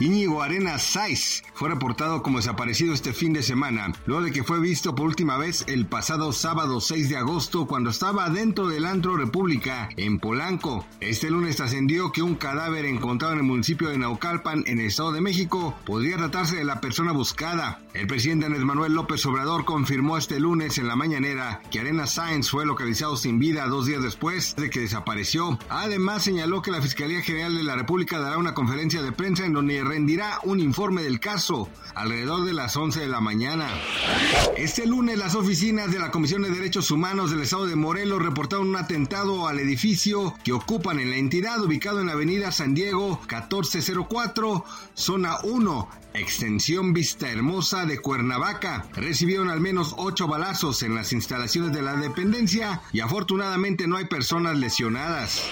Íñigo Arenas Saiz fue reportado como desaparecido este fin de semana, luego de que fue visto por última vez el pasado sábado 6 de agosto cuando estaba dentro del antro República en Polanco. Este lunes trascendió que un cadáver encontrado en el municipio de Naucalpan, en el Estado de México, podría tratarse de la persona buscada. El presidente Andrés Manuel López Obrador confirmó este lunes en la mañanera que Arenas Sáenz fue localizado sin vida dos días después de que desapareció. Además señaló que la Fiscalía General de la República dará una conferencia de prensa en donde rendirá un informe del caso alrededor de las 11 de la mañana. Este lunes las oficinas de la Comisión de Derechos Humanos del Estado de Morelos reportaron un atentado al edificio que ocupan en la entidad ubicado en la avenida San Diego 1404, zona 1, extensión Vista Hermosa de Cuernavaca. Recibieron al menos ocho balazos en las instalaciones de la dependencia y afortunadamente no hay personas lesionadas.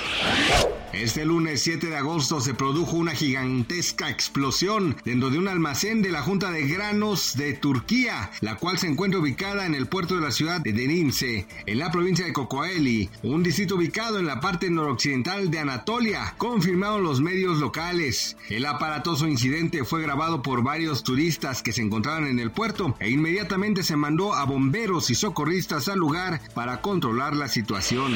Este lunes 7 de agosto se produjo una gigantesca explosión dentro de un almacén de la Junta de Granos de Turquía, la cual se encuentra ubicada en el puerto de la ciudad de Derince, en la provincia de Cocoeli, un distrito ubicado en la parte noroccidental de Anatolia, confirmaron los medios locales. El aparatoso incidente fue grabado por varios turistas que se encontraban en el puerto e inmediatamente se mandó a bomberos y socorristas al lugar para controlar la situación.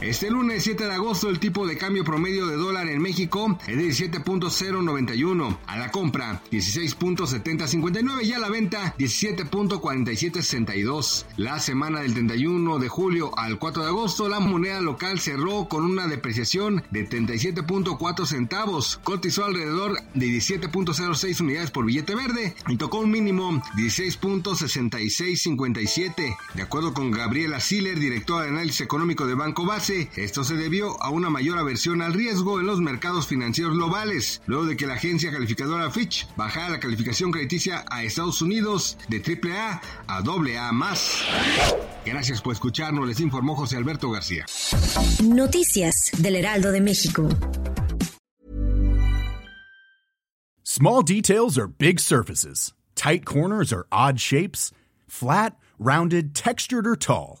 Este lunes 7 de agosto el tipo de cambio promedio de dólar en México es de 17.091. A la compra 16.7059 y a la venta 17.4762. La semana del 31 de julio al 4 de agosto la moneda local cerró con una depreciación de 37.4 centavos. Cotizó alrededor de 17.06 unidades por billete verde y tocó un mínimo 16.6657. De acuerdo con Gabriela Siller, directora de análisis económico de Banco Base, esto se debió a una mayor aversión al riesgo en los mercados financieros globales, luego de que la agencia calificadora Fitch bajara la calificación crediticia a Estados Unidos de AAA a AA más. Gracias por escucharnos, les informó José Alberto García. Noticias del Heraldo de México. Small details are big surfaces. Tight corners are odd shapes. Flat, rounded, textured, or tall.